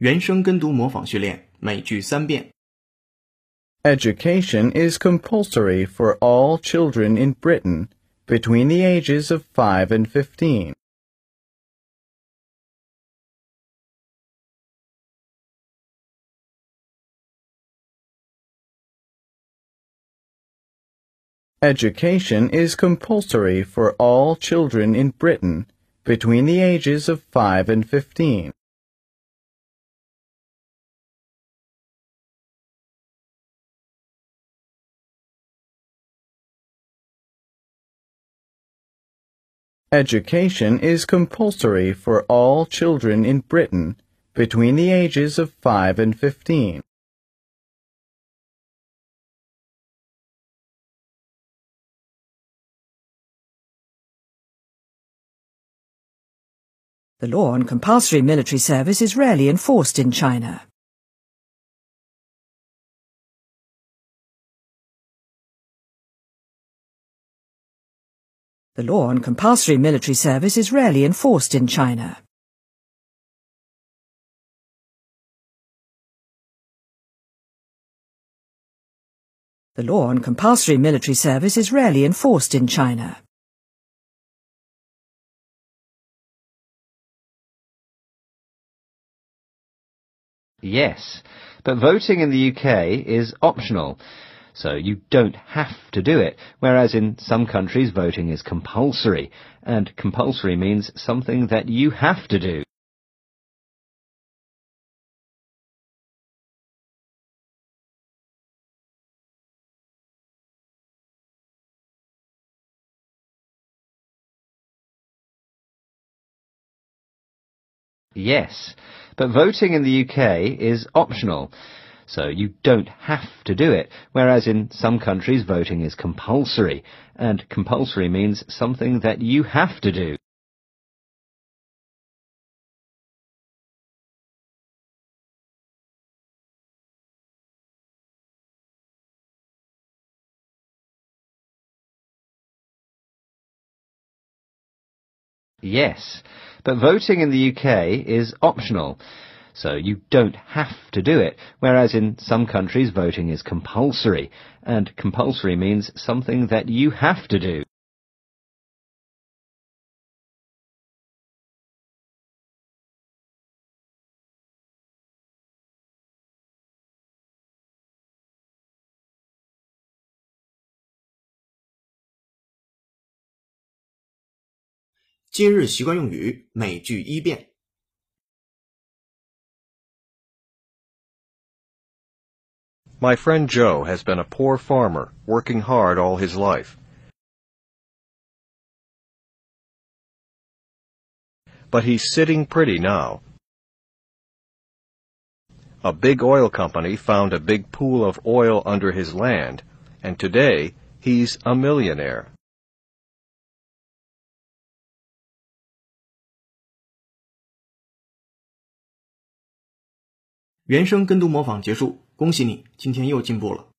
原声跟读模仿训练，每句三遍。 Education is compulsory for all children in Britain between the ages of 5 and 15. Education is compulsory for all children in Britain between the ages of 5 and 15. Education is compulsory for all children in Britain between the ages of 5 and 15. The law on compulsory military service is rarely enforced in China. The law on compulsory military service is rarely enforced in China. The law on compulsory military service is rarely enforced in China. Yes, but voting in the UK is optional, so you don't have to do it, whereas in some countries voting is compulsory, and compulsory means something that you have to do. Yes, but voting in the UK is optional, so you don't have to do it, whereas in some countries voting is compulsory, and compulsory means something that you have to do. Yes, but voting in the UK is optional, so you don't have to do it, whereas in some countries voting is compulsory, and compulsory means something that you have to do. 今日习惯用语，每句一遍。 My friend Joe has been a poor farmer, working hard all his life. But he's sitting pretty now. A big oil company found a big pool of oil under his land, and today he's a millionaire. 原声跟读模仿结束， 恭喜你，今天又进步了。